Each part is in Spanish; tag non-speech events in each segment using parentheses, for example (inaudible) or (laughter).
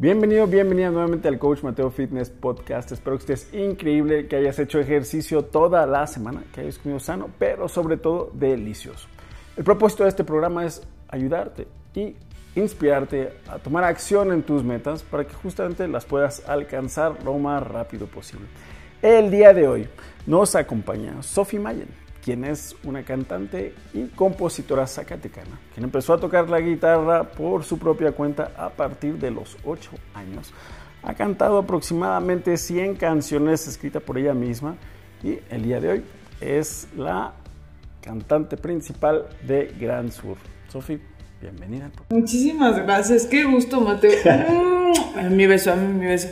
Bienvenido, bienvenida nuevamente al Coach Mateo Fitness Podcast. Espero que estés increíble, que hayas hecho ejercicio toda la semana, que hayas comido sano, pero sobre todo delicioso. El propósito de este programa es ayudarte y inspirarte a tomar acción en tus metas para que justamente las puedas alcanzar lo más rápido posible. El día de hoy nos acompaña Sophie Mayen, quien es una cantante y compositora zacatecana, quien empezó a tocar la guitarra por su propia cuenta a partir de los 8 años. Ha cantado aproximadamente 100 canciones escritas por ella misma y el día de hoy es la cantante principal de Gran Sur. Sofi, bienvenida. Muchísimas gracias, qué gusto Mateo. (laughs) Mm, mi beso, a mí mi beso.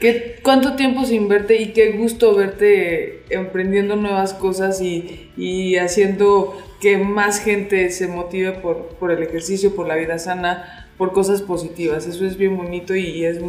¿Qué, ¿Cuánto tiempo sin verte y qué gusto verte emprendiendo nuevas cosas y, y haciendo que más gente se motive por, por, el ejercicio, por la vida sana, por cosas positivas? Eso es bien bonito y es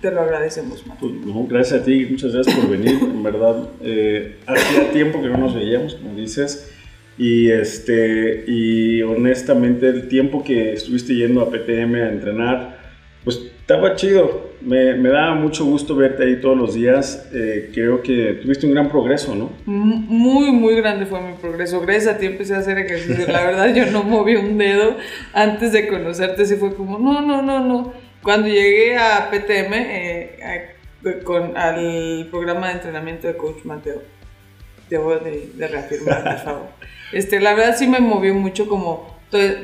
te lo agradecemos, Mateo. Pues, no, gracias a ti, muchas gracias por venir. En verdad, eh, hacía tiempo que no nos veíamos, como dices. Y, este, y honestamente, el tiempo que estuviste yendo a PTM a entrenar, pues estaba chido. Me, me da mucho gusto verte ahí todos los días. Eh, creo que tuviste un gran progreso, ¿no? Muy, muy grande fue mi progreso. Gracias a ti empecé a hacer ejercicio. La verdad, yo no moví un dedo antes de conocerte. Sí fue como, no, no, no, no. Cuando llegué a PTM, eh, a, con, al programa de entrenamiento de Coach Mateo, debo de, de reafirmar, por favor. (laughs) Este, la verdad sí me movió mucho como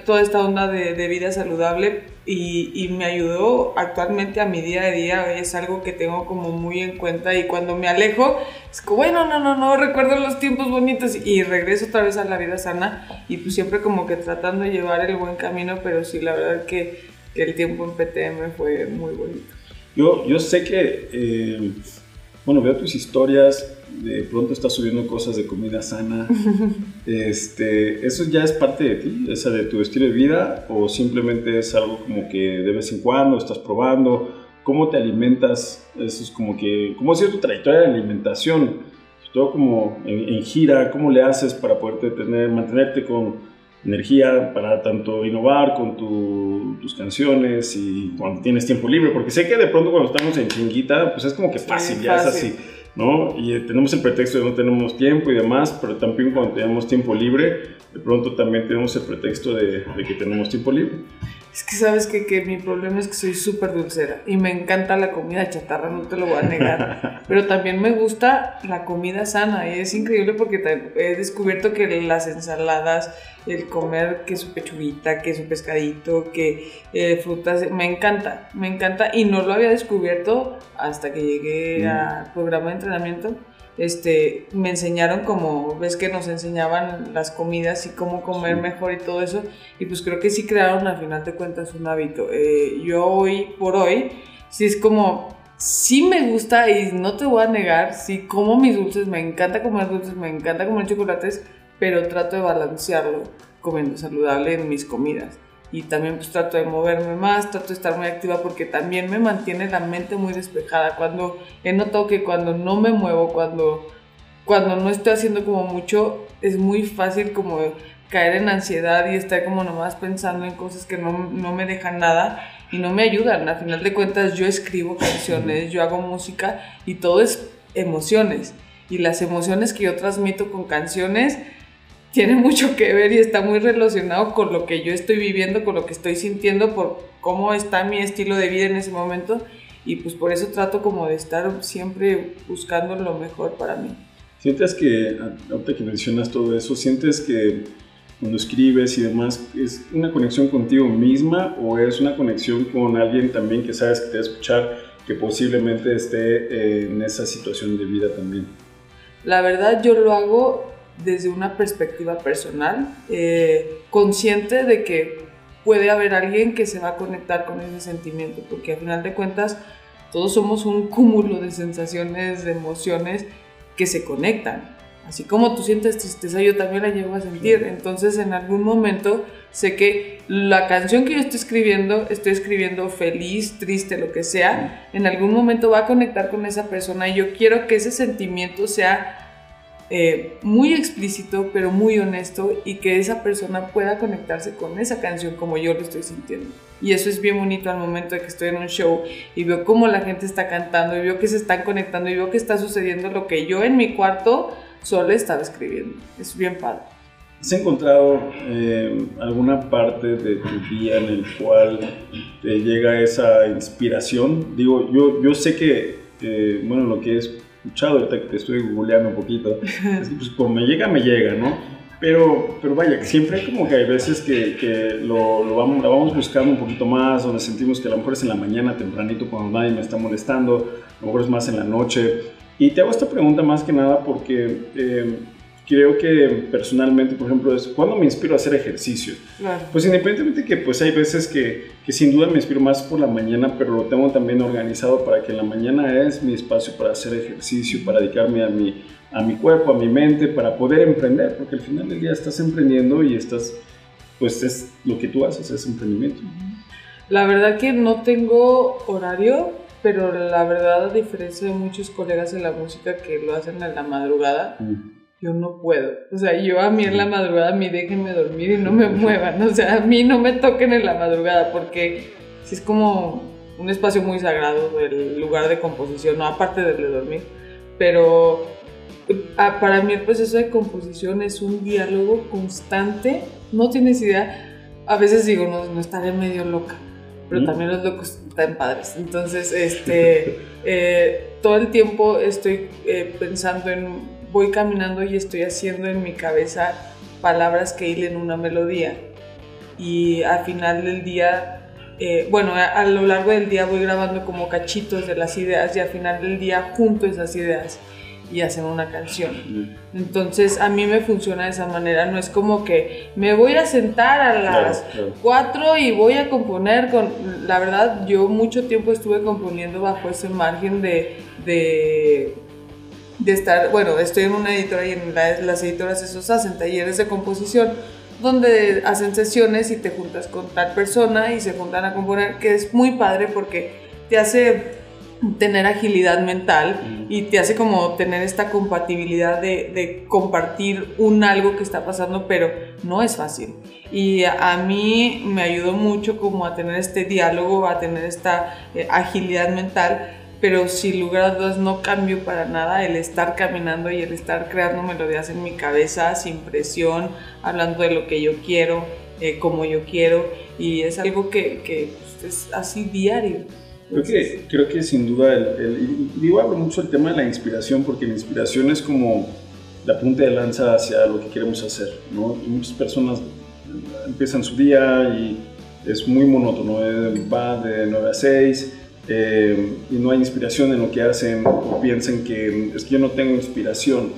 toda esta onda de, de vida saludable y, me ayudó actualmente a mi día a día, es algo que tengo como muy en cuenta y cuando me alejo es como, bueno, no, no, no, recuerdo los tiempos bonitos y regreso otra vez a la vida sana y pues siempre como que tratando de llevar el buen camino, pero sí, la verdad que, que el tiempo en PTM fue muy bonito. Yo, yo sé que, eh, bueno, veo tus historias, de pronto estás subiendo cosas de comida sana, (laughs) este, ¿eso ya es parte de ti, esa de tu estilo de vida o simplemente es algo como que de vez en cuando estás probando? ¿Cómo te alimentas? Eso es como que, ¿cómo ha sido tu trayectoria de alimentación? Todo como en, en gira, ¿cómo le haces para poderte tener, mantenerte con energía para tanto innovar con tu, tus canciones y cuando tienes tiempo libre? Porque sé que de pronto cuando estamos en chinguita, pues es como que fácil, sí, ya fácil. es así ¿no? Y eh, tenemos el pretexto de no tenemos tiempo y demás, pero también cuando tenemos tiempo libre, de pronto también tenemos el pretexto de, de que tenemos tiempo libre. Es que sabes que, que mi problema es que soy súper dulcera y me encanta la comida chatarra, no te lo voy a negar. (laughs) Pero también me gusta la comida sana y es increíble porque he descubierto que las ensaladas, el comer que su pechuguita, que su pescadito, que eh, frutas, me encanta, me encanta y no lo había descubierto hasta que llegué mm. al programa de entrenamiento este, me enseñaron como, ves que nos enseñaban las comidas y cómo comer sí. mejor y todo eso, y pues creo que sí crearon al final de cuentas un hábito. Eh, yo hoy por hoy, sí es como, sí me gusta y no te voy a negar, sí como mis dulces, me encanta comer dulces, me encanta comer chocolates, pero trato de balancearlo comiendo saludable en mis comidas y también pues trato de moverme más, trato de estar muy activa porque también me mantiene la mente muy despejada. Cuando he notado que cuando no me muevo, cuando, cuando no estoy haciendo como mucho, es muy fácil como caer en ansiedad y estar como nomás pensando en cosas que no, no me dejan nada y no me ayudan. A final de cuentas yo escribo canciones, yo hago música y todo es emociones. Y las emociones que yo transmito con canciones tiene mucho que ver y está muy relacionado con lo que yo estoy viviendo, con lo que estoy sintiendo, por cómo está mi estilo de vida en ese momento y pues por eso trato como de estar siempre buscando lo mejor para mí. ¿Sientes que, ahorita que mencionas todo eso, sientes que cuando escribes y demás, es una conexión contigo misma o es una conexión con alguien también que sabes que te va a escuchar, que posiblemente esté en esa situación de vida también? La verdad yo lo hago desde una perspectiva personal, eh, consciente de que puede haber alguien que se va a conectar con ese sentimiento, porque al final de cuentas todos somos un (laughs) cúmulo de sensaciones, de emociones que se conectan. Así como tú sientes tristeza, yo también la llevo a sentir. Entonces, en algún momento sé que la canción que yo estoy escribiendo, estoy escribiendo feliz, triste, lo que sea, en algún momento va a conectar con esa persona y yo quiero que ese sentimiento sea eh, muy explícito, pero muy honesto y que esa persona pueda conectarse con esa canción como yo lo estoy sintiendo. Y eso es bien bonito al momento de que estoy en un show y veo cómo la gente está cantando y veo que se están conectando y veo que está sucediendo lo que yo en mi cuarto solo estaba escribiendo. Es bien padre. ¿Has encontrado eh, alguna parte de tu día en el cual te llega esa inspiración? Digo, yo, yo sé que, eh, bueno, lo que he escuchado ahorita que te estoy googleando un poquito, es que pues como me llega, me llega, ¿no? Pero, pero vaya, que siempre como que hay veces que, que lo, lo, vamos, vamos buscando un poquito más, donde sentimos que a lo mejor es en la mañana, tempranito, cuando nadie me está molestando, a lo mejor es más en la noche. Y te hago esta pregunta más que nada porque... Eh, creo que personalmente, por ejemplo, es cuando me inspiro a hacer ejercicio. Pues independientemente que pues hay veces que, que, sin duda me inspiro más por la mañana, pero lo tengo también organizado para que la mañana es mi espacio para hacer ejercicio, para dedicarme a mi, a mi cuerpo, a mi mente, para poder emprender, porque al final del día estás emprendiendo y estás, pues es lo que tú haces, es emprendimiento. La verdad que no tengo horario, pero la verdad a diferencia de muchos colegas en la música que lo hacen en la madrugada, yo no puedo. O sea, yo a mí en la madrugada, a mí déjenme dormir y no me muevan. O sea, a mí no me toquen en la madrugada porque si es como un espacio muy sagrado el lugar de composición, no aparte de dormir. Pero para mí el proceso de composición es un diálogo constante. No tienes idea. A veces digo, no, no estaré medio loca. Pero también los locos están padres. Entonces, este, (laughs) eh, todo el tiempo estoy eh, pensando en voy caminando y estoy haciendo en mi cabeza palabras que hilen una melodía. Y al final del día, eh, bueno, a, lo largo del día voy grabando como cachitos de las ideas y al final del día junto esas ideas y hacen una canción. Entonces a mí me funciona de esa manera, no es como que me voy a sentar a las 4 y voy a componer con... La verdad, yo mucho tiempo estuve componiendo bajo ese margen de, de de estar, bueno, estoy en una editora y en las editoras esos hacen talleres de composición donde hacen sesiones y te juntas con tal persona y se juntan a componer, que es muy padre porque te hace tener agilidad mental y te hace como tener esta compatibilidad de, de, compartir un algo que está pasando, pero no es fácil. Y a, mí me ayudó mucho como a tener este diálogo, a tener esta eh, agilidad mental pero sin lugar a dudas no cambio para nada el estar caminando y el estar creando melodías en mi cabeza sin presión, hablando de lo que yo quiero, eh, como yo quiero, y es algo que, que pues, es así diario. Creo que, creo que sin duda, el, digo, hablo mucho el tema de la inspiración, porque la inspiración es como la punta de lanza hacia lo que queremos hacer, ¿no? muchas personas empiezan su día y es muy monótono, eh, va de 9 a 6, eh, y no hay inspiración en lo que hacen o piensan que es que yo no tengo inspiración.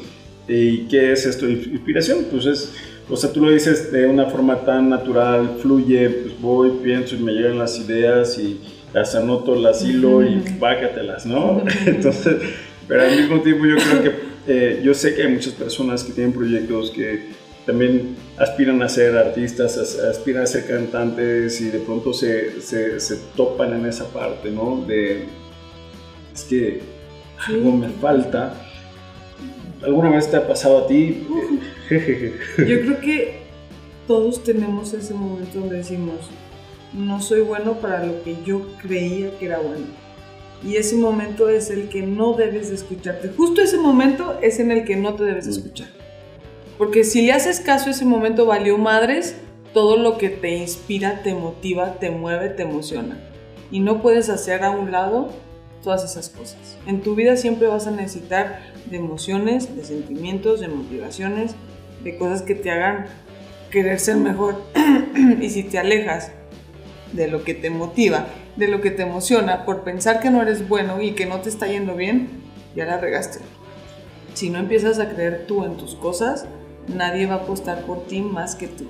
¿Y qué es esto? Inspiración, pues es, o sea, tú lo dices de una forma tan natural, fluye, pues voy, pienso y me llegan las ideas y las anoto, las hilo y bácatelas, ¿no? (laughs) Entonces, pero al mismo tiempo yo creo que, eh, yo sé que hay muchas personas que tienen proyectos que también aspiran a ser artistas, aspiran a ser cantantes y de pronto se, se, se topan en esa parte, ¿no? De, es que algo me falta. ¿Alguna vez te ha pasado a ti? Yo creo que todos tenemos ese momento donde decimos, no soy bueno para lo que yo creía que era bueno. Y ese momento es el que no debes de escucharte. Justo ese momento es en el que no te debes de escuchar. Porque si le haces caso ese momento valió madres, todo lo que te inspira, te motiva, te mueve, te emociona. Y no puedes hacer a un lado todas esas cosas. En tu vida siempre vas a necesitar de emociones, de sentimientos, de motivaciones, de cosas que te hagan querer ser mejor. (clears throat) y si te alejas de lo que te motiva, de lo que te emociona, por pensar que no eres bueno y que no te está yendo bien, ya la regaste. Si no empiezas a creer tú en tus cosas, nadie va a apostar por ti más que tú.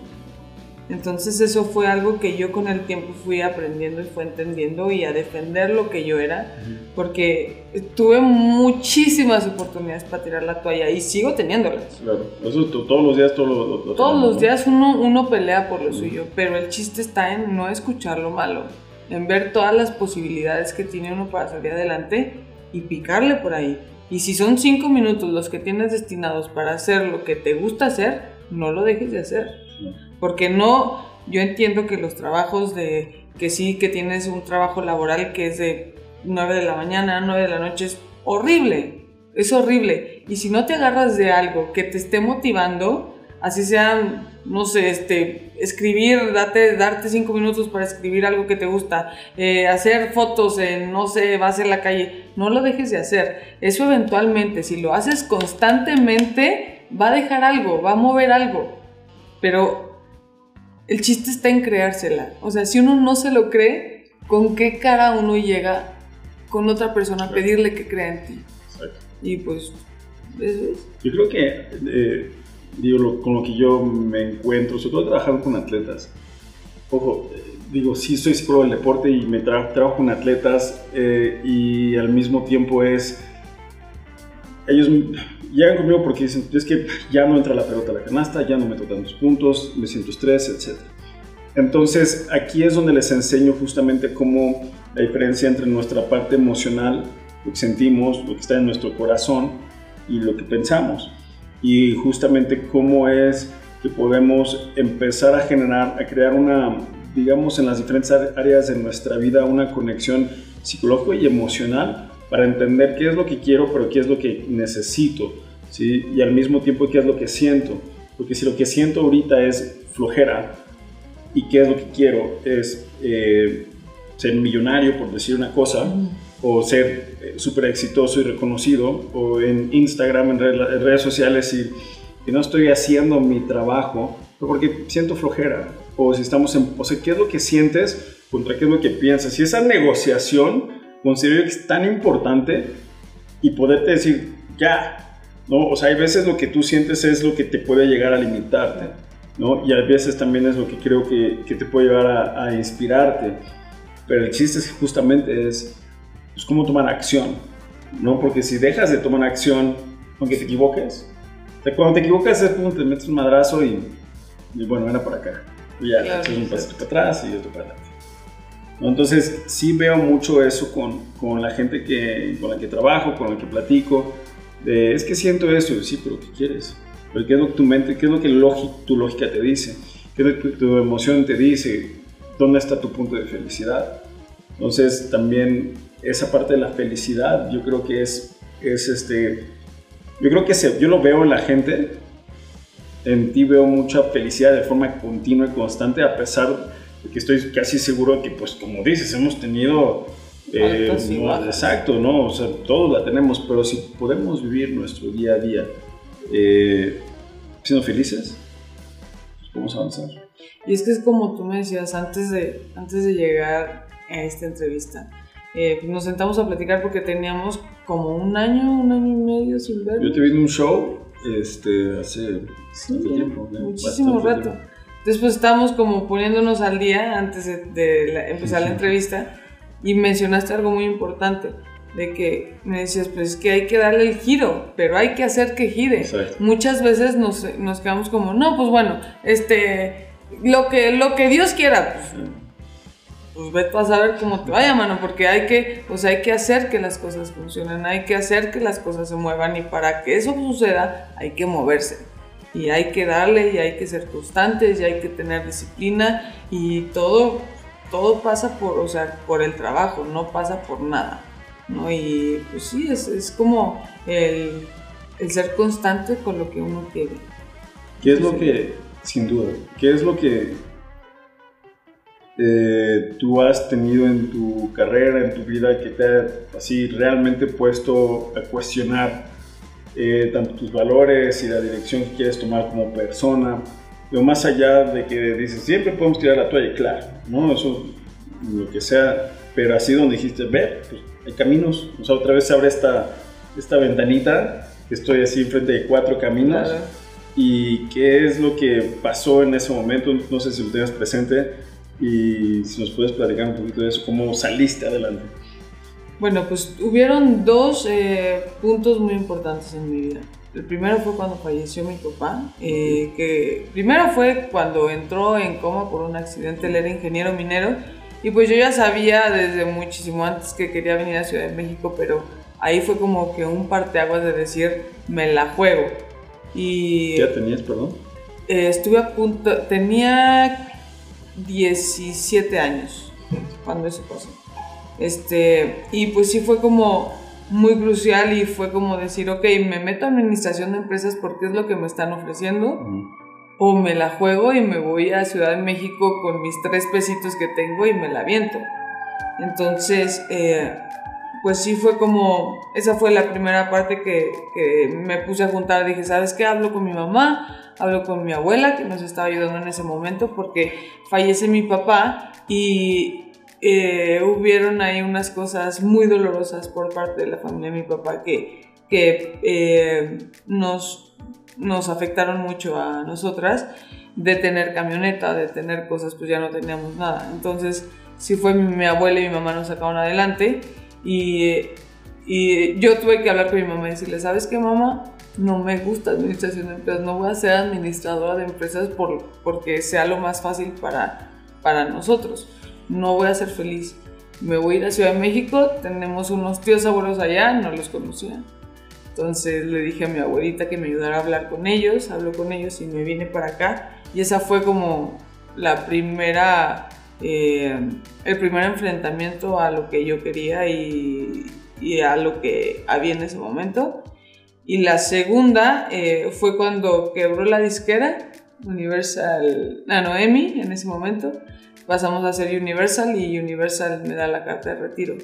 Entonces eso fue algo que yo con el tiempo fui aprendiendo y fue entendiendo y a defender lo que yo era, porque tuve muchísimas oportunidades para tirar la toalla y sigo teniéndolas. Claro, eso todos los días, todos Todos los días uno, uno pelea por lo suyo, pero el chiste está en no escuchar lo malo, en ver todas las posibilidades que tiene uno para salir adelante y picarle por ahí Y si son cinco minutos los que tienes destinados para hacer lo que te gusta hacer, no lo dejes de hacer. Porque no, yo entiendo que los trabajos de, que sí, que tienes un trabajo laboral que es de 9 de la mañana, 9 de la noche, es horrible, es horrible. Y si no te agarras de algo que te esté motivando, así sea, no sé, este, escribir, date, darte cinco minutos para escribir algo que te gusta, eh, hacer fotos en, no sé, vas en la calle, no lo dejes de hacer. Eso eventualmente, si lo haces constantemente, va a dejar algo, va a mover algo. Pero el chiste está en creársela. O sea, si uno no se lo cree, ¿con qué cara uno llega con otra persona a pedirle que crea en ti? Y pues, eso es. Yo creo que, eh, digo, con lo que yo me encuentro, sobre todo trabajando con atletas. Ojo, eh, digo, sí soy psicólogo del deporte y me trabajo con atletas eh, y al mismo tiempo es, ellos llegan conmigo porque dicen, es que ya no entra la pelota a la canasta, ya no meto tantos puntos, me siento estrés, etc. Entonces aquí es donde les enseño justamente cómo la diferencia entre nuestra parte emocional, lo que sentimos, lo que está en nuestro corazón y lo que pensamos. Y justamente cómo es que podemos empezar a generar, a crear una, digamos, en las diferentes áreas de nuestra vida, una conexión psicológica y emocional para entender qué es lo que quiero, pero qué es lo que necesito, ¿sí? Y al mismo tiempo qué es lo que siento. Porque si lo que siento ahorita es flojera y qué es lo que quiero es eh, ser millonario, por decir una cosa, o ser eh, súper exitoso y reconocido, o en Instagram, en, redes sociales y, y, no estoy haciendo mi trabajo, porque siento flojera, o si estamos en, o sea, ¿qué es lo que sientes contra qué es lo que piensas? Y esa negociación considero que es tan importante y poderte decir, ya, ¿no? O sea, hay veces lo que tú sientes es lo que te puede llegar a limitarte, ¿no? Y a veces también es lo que creo que, que te puede llegar a, a, inspirarte. Pero el chiste es justamente es pues, cómo tomar acción, ¿no? Porque si dejas de tomar acción, aunque te equivoques, cuando te equivocas es como te metes un madrazo y, y bueno, ven por acá. Y ya, claro, un pasito para atrás y otro para adelante. Entonces, sí veo mucho eso con, con, la gente que, con la que trabajo, con la que platico. De, es que siento eso, sí, pero ¿qué quieres? ¿Pero ¿Qué es lo que tu mente, qué es lo que tu lógica te dice? ¿Qué es lo que tu emoción te dice? ¿Dónde está tu punto de felicidad? Entonces, también esa parte de la felicidad, yo creo que es, es este, yo creo que se, yo lo veo en la gente, en ti veo mucha felicidad de forma continua y constante, a pesar que estoy casi seguro que, pues, como dices, hemos tenido... Eh, exacto, ¿no? O sea, todos la tenemos, pero si podemos vivir nuestro día a día eh, siendo felices, pues podemos avanzar. Y es que es como tú me decías antes de, antes de llegar a esta entrevista, eh, pues nos sentamos a platicar porque teníamos como un año, un año y medio sin ver. Yo te vi en un show este, hace sí, tiempo. Muchísimo rato. Tiempo. Después estábamos como poniéndonos al día antes de, empezar la entrevista y mencionaste algo muy importante, de que me decías, pues es que hay que darle el giro, pero hay que hacer que gire. Muchas veces nos, nos, quedamos como, no, pues bueno, este, lo que, lo que Dios quiera, pues, pues vete a saber cómo te vaya, mano, porque hay que, pues hay que hacer que las cosas funcionen, hay que hacer que las cosas se muevan y para que eso suceda hay que moverse y hay que darle y hay que ser constantes y hay que tener disciplina y todo, todo pasa por, o sea, por el trabajo, no pasa por nada. ¿no? Y pues sí, es, es como el, el, ser constante con lo que uno quiere. ¿Qué es lo que, sin duda, qué es lo que eh, tú has tenido en tu carrera, en tu vida, que te ha así realmente puesto a cuestionar eh, tanto tus valores y la dirección que quieres tomar como persona. Pero más allá de que dices, siempre podemos tirar la toalla, claro, ¿no? Eso, lo que sea, pero así donde dijiste, ve, pues hay caminos, o sea, otra vez se abre esta, esta ventanita, estoy así frente de cuatro caminos. ¿Y qué es lo que pasó en ese momento? No sé si lo tienes presente y si nos puedes platicar un poquito de eso, cómo saliste adelante. Bueno, pues hubieron dos eh, puntos muy importantes en mi vida. El primero fue cuando falleció mi papá, eh, que primero fue cuando entró en coma por un accidente, él era ingeniero minero, y pues yo ya sabía desde muchísimo antes que quería venir a Ciudad de México, pero ahí fue como que un parteaguas de decir, me la juego. Y ¿Qué edad tenías, perdón? eh, estuve a punto, tenía 17 años cuando eso pasó. Este, y pues sí fue como muy crucial y fue como decir, ok, me meto a administración de empresas porque es lo que me están ofreciendo, o me la juego y me voy a Ciudad de México con mis tres pesitos que tengo y me la viento. Entonces, eh, pues sí fue como, esa fue la primera parte que, que me puse a juntar. Dije, ¿sabes qué? Hablo con mi mamá, hablo con mi abuela, que nos estaba ayudando en ese momento porque fallece mi papá y eh, hubieron ahí unas cosas muy dolorosas por parte de la familia de mi papá que, que eh, nos, nos afectaron mucho a nosotras de tener camioneta, de tener cosas, pues ya no teníamos nada. Entonces, sí fue mi, mi abuela y mi mamá nos sacaron adelante y, y yo tuve que hablar con mi mamá y decirle, ¿sabes qué, mamá? No me gusta administración de empresas, no voy a ser administradora de empresas por, porque sea lo más fácil para, para nosotros. No voy a ser feliz. Me voy a ir a Ciudad de México, tenemos unos tíos abuelos allá, no los conocía. Entonces le dije a mi abuelita que me ayudara a hablar con ellos, habló con ellos y me vine para acá. Y esa fue como la primera, eh, el primer enfrentamiento a lo que yo quería y, y a lo que había en ese momento. Y la segunda eh, fue cuando quebró la disquera, Universal, a Noemi en ese momento. Pasamos a ser Universal y Universal me da la carta de retiro.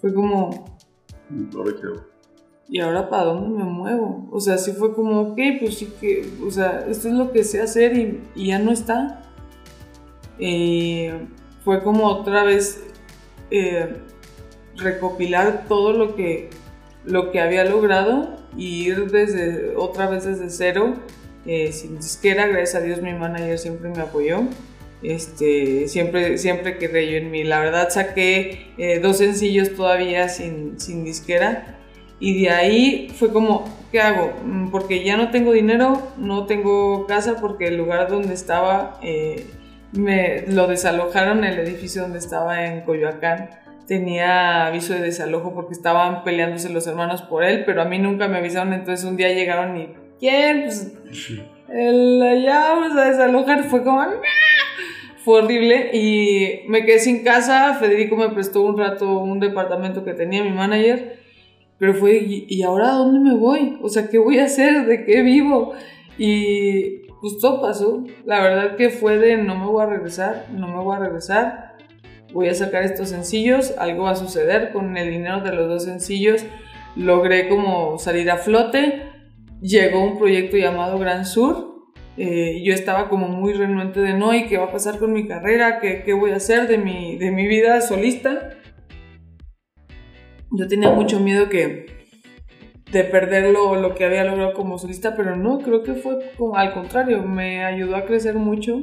Fue como, Ahora. ¿y ahora para dónde me muevo? O sea, sí fue como, ok, pues sí que, o sea, esto es lo que sé hacer y, y ya no está. Y fue como otra vez eh, recopilar todo lo que, lo que había logrado y ir desde, otra vez desde cero, eh, sin disquera, gracias a Dios mi manager siempre me apoyó. Este, siempre, siempre yo en mí. La verdad saqué eh, dos sencillos todavía sin, sin disquera y de ahí fue como, ¿qué hago? Mm, Porque ya no tengo dinero, no tengo casa porque el lugar donde estaba eh, me lo desalojaron, el edificio donde estaba en Coyoacán tenía aviso de desalojo porque estaban peleándose los hermanos por él, pero a mí nunca me avisaron, entonces un día llegaron y ¿quién? Pues el allá vamos a desalojar, fue como ¡No! fue horrible y me quedé sin casa, Federico me prestó un rato un departamento que tenía mi manager, pero fue, ¿y, y ahora a dónde me voy? O sea, ¿qué voy a hacer? ¿De qué vivo? Y pues todo pasó, la verdad que fue de no me voy a regresar, no me voy a regresar, voy a sacar estos sencillos, algo va a suceder con el dinero de los dos sencillos, logré como salir a flote, llegó un proyecto llamado Gran Sur, eh, yo estaba como muy renuente de no, ¿y qué va a pasar con mi carrera? ¿Qué, qué voy a hacer de mi, de mi vida solista? Yo tenía mucho miedo que de perder lo, lo que había logrado como solista, pero no, creo que fue al contrario, me ayudó a crecer mucho,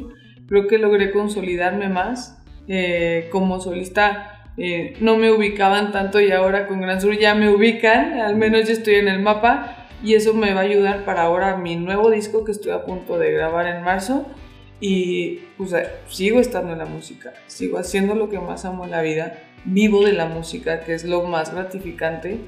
creo que logré consolidarme más eh, como solista. eh, no me ubicaban tanto y ahora con Gran Sur ya me ubican, al menos ya estoy en el mapa y eso me va a ayudar para ahora mi nuevo disco que estoy a punto de grabar en marzo y pues sigo estando en la música, sigo haciendo lo que más amo en la vida, vivo de la música, que es lo más gratificante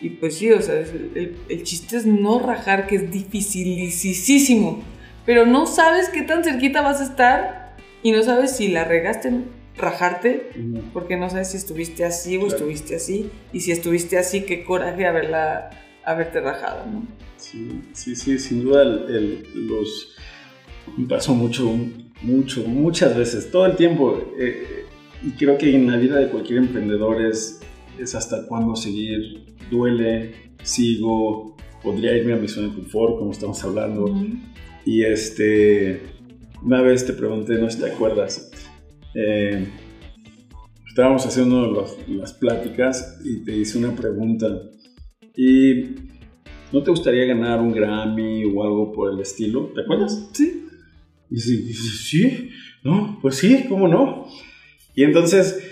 y pues sí, o sea, el, el chiste es no rajar, que es dificilísimo, pero no sabes qué tan cerquita vas a estar y no sabes si la regaste rajarte porque no sabes si estuviste así o Claro. estuviste así y si estuviste así, qué coraje haberla, haberte rajado, ¿no? Sí, sí, sí, sin duda el, el- los... Me pasó mucho, mucho, muchas veces, todo el tiempo. eh, y creo que en la vida de cualquier emprendedor es, es hasta cuándo seguir. Duele, sigo, podría irme a mi zona de confort, como estamos hablando. Y este, una vez te pregunté, no sé si te acuerdas, eh, estábamos haciendo las, las pláticas y te hice una pregunta. Y ¿no te gustaría ganar un Grammy o algo por el estilo? ¿Te acuerdas? Sí. Y sí, sí, no, pues sí, ¿cómo no? Y entonces,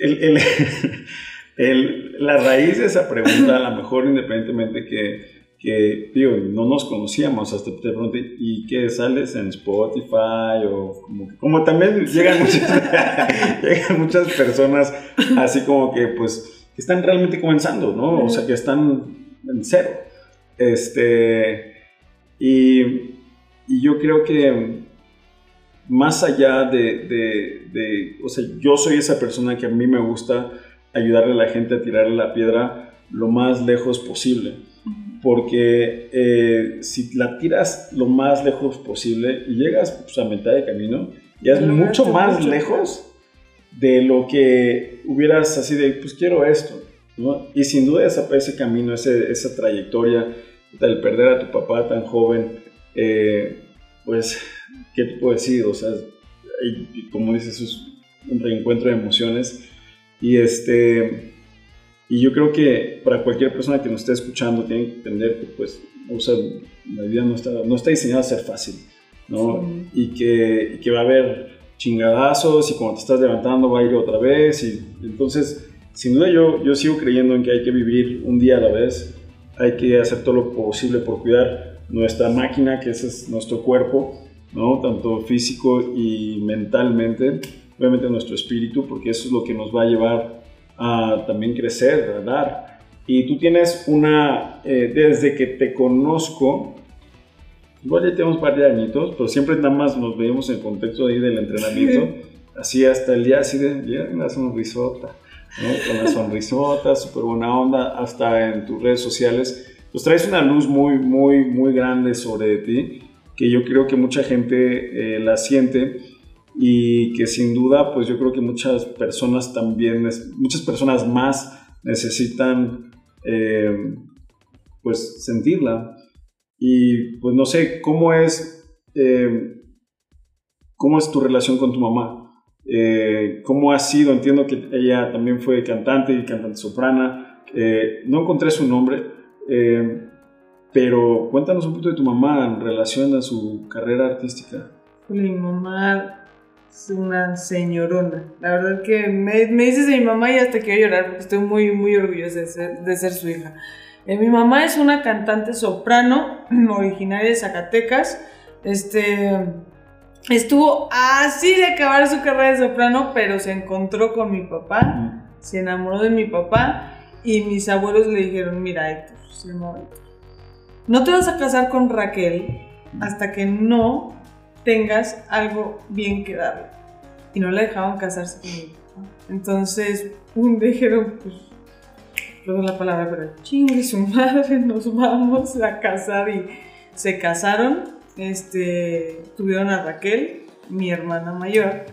el- el- (laughs) el- la raíz de esa pregunta, a lo mejor independientemente que, que, digo, no nos conocíamos, hasta te pregunté, ¿y qué sales en Spotify? O como, que- como también llegan muchas, (laughs) llegan muchas personas así como que, pues, que están realmente comenzando, ¿no? O sea, que están en cero. Este, y, y yo creo que más allá de, de, de, o sea, yo soy esa persona que a mí me gusta ayudarle a la gente a tirarle la piedra lo más lejos posible. Porque eh, si la tiras lo más lejos posible y llegas pues, a mitad de camino, ya es mucho más lejos de lo que hubieras así de, pues quiero esto. ¿no? Y sin duda ese, ese camino, ese, esa trayectoria, del perder a tu papá tan joven, eh, pues, ¿qué te puedo decir? O sea, como dices, es un reencuentro de emociones. Y este y yo creo que para cualquier persona que nos esté escuchando tiene que entender que pues, o sea, la vida no está, no está diseñada a ser fácil, ¿no? Y, que, que, va a haber chingadazos y cuando te estás levantando va a ir otra vez. Y entonces, sin duda yo, yo sigo creyendo en que hay que vivir un día a la vez, hay que hacer todo lo posible por cuidar nuestra máquina, que ese es nuestro cuerpo, ¿no? Tanto físico y mentalmente, obviamente nuestro espíritu, porque eso es lo que nos va a llevar a también crecer, dar. Y tú tienes una, eh, desde que te conozco, igual ya tenemos un par de añitos, pero siempre nada más nos veíamos en el contexto ahí del entrenamiento, así hasta el día, así de, ya, una sonrisota, ¿no? con la sonrisota, (laughs) súper buena onda, hasta en tus redes sociales, pues traes una luz muy, muy, muy grande sobre ti, que yo creo que mucha gente eh, la siente y que sin duda, pues yo creo que muchas personas también, muchas personas más necesitan eh, pues sentirla. Y pues no sé, ¿cómo es, eh, cómo es tu relación con tu mamá? Eh, ¿Cómo ha sido? Entiendo que ella también fue cantante y cantante soprana. no encontré su nombre, pero cuéntanos un poquito de tu mamá en relación a su carrera artística. Mi mamá es una señorona. La verdad que me, me, dices de mi mamá y hasta quiero llorar porque estoy muy, muy orgullosa de ser, de ser su hija. Eh, mi mamá es una cantante soprano (clears throat) originaria de Zacatecas. Este, estuvo así de acabar su carrera de soprano, pero se encontró con mi papá, se enamoró de mi papá y mis abuelos le dijeron, mira Héctor, no te vas a casar con Raquel hasta que no tengas algo bien que darle. Y no la dejaban casarse conmigo. Entonces, un dijeron, pues, perdón la palabra, pero chingue su madre, (laughs) nos vamos a casar. Y se casaron, este, tuvieron a Raquel, mi hermana mayor.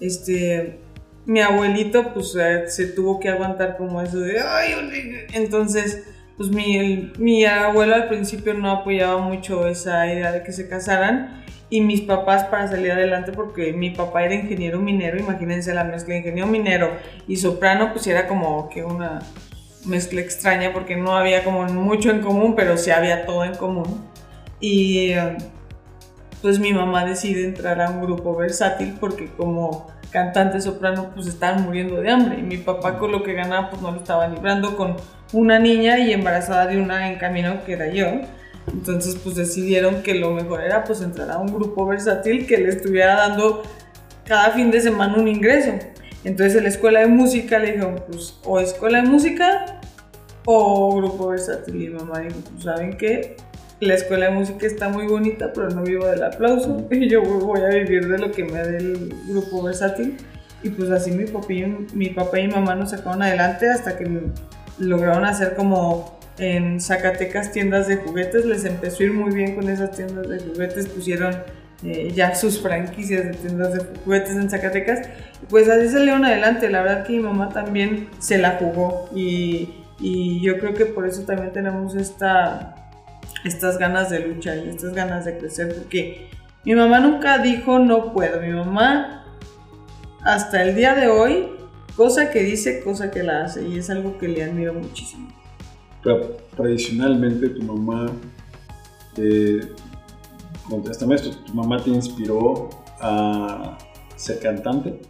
Este, mi abuelito, pues, eh, se tuvo que aguantar como eso de, ay, entonces pues mi, mi abuelo al principio no apoyaba mucho esa idea de que se casaran y mis papás para salir adelante porque mi papá era ingeniero minero, imagínense la mezcla ingeniero minero y soprano pues era como que una mezcla extraña porque no había como mucho en común, pero sí había todo en común. Y pues mi mamá decide entrar a un grupo versátil porque como cantante soprano pues estaban muriendo de hambre y mi papá con lo que ganaba pues no lo estaba librando con una niña y embarazada de una en camino que era yo. Entonces pues decidieron que lo mejor era pues entrar a un grupo versátil que le estuviera dando cada fin de semana un ingreso. Entonces en la escuela de música le dijeron pues o escuela de música o grupo versátil. Y mamá dijo pues saben qué, la escuela de música está muy bonita pero no vivo del aplauso y (laughs) yo voy a vivir de lo que me dé el grupo versátil. Y pues así mi papá y mi, papá y mi mamá nos sacaron adelante hasta que lograron hacer como en Zacatecas tiendas de juguetes, les empezó a ir muy bien con esas tiendas de juguetes, pusieron eh, ya sus franquicias de tiendas de juguetes en Zacatecas, pues así salieron adelante, la verdad que mi mamá también se la jugó y, y yo creo que por eso también tenemos esta, estas ganas de lucha y estas ganas de crecer, porque mi mamá nunca dijo no puedo, mi mamá hasta el día de hoy, cosa que dice, cosa que la hace y es algo que le admiro muchísimo tradicionalmente tu mamá, eh, contéstame esto, ¿tu mamá te inspiró a ser cantante?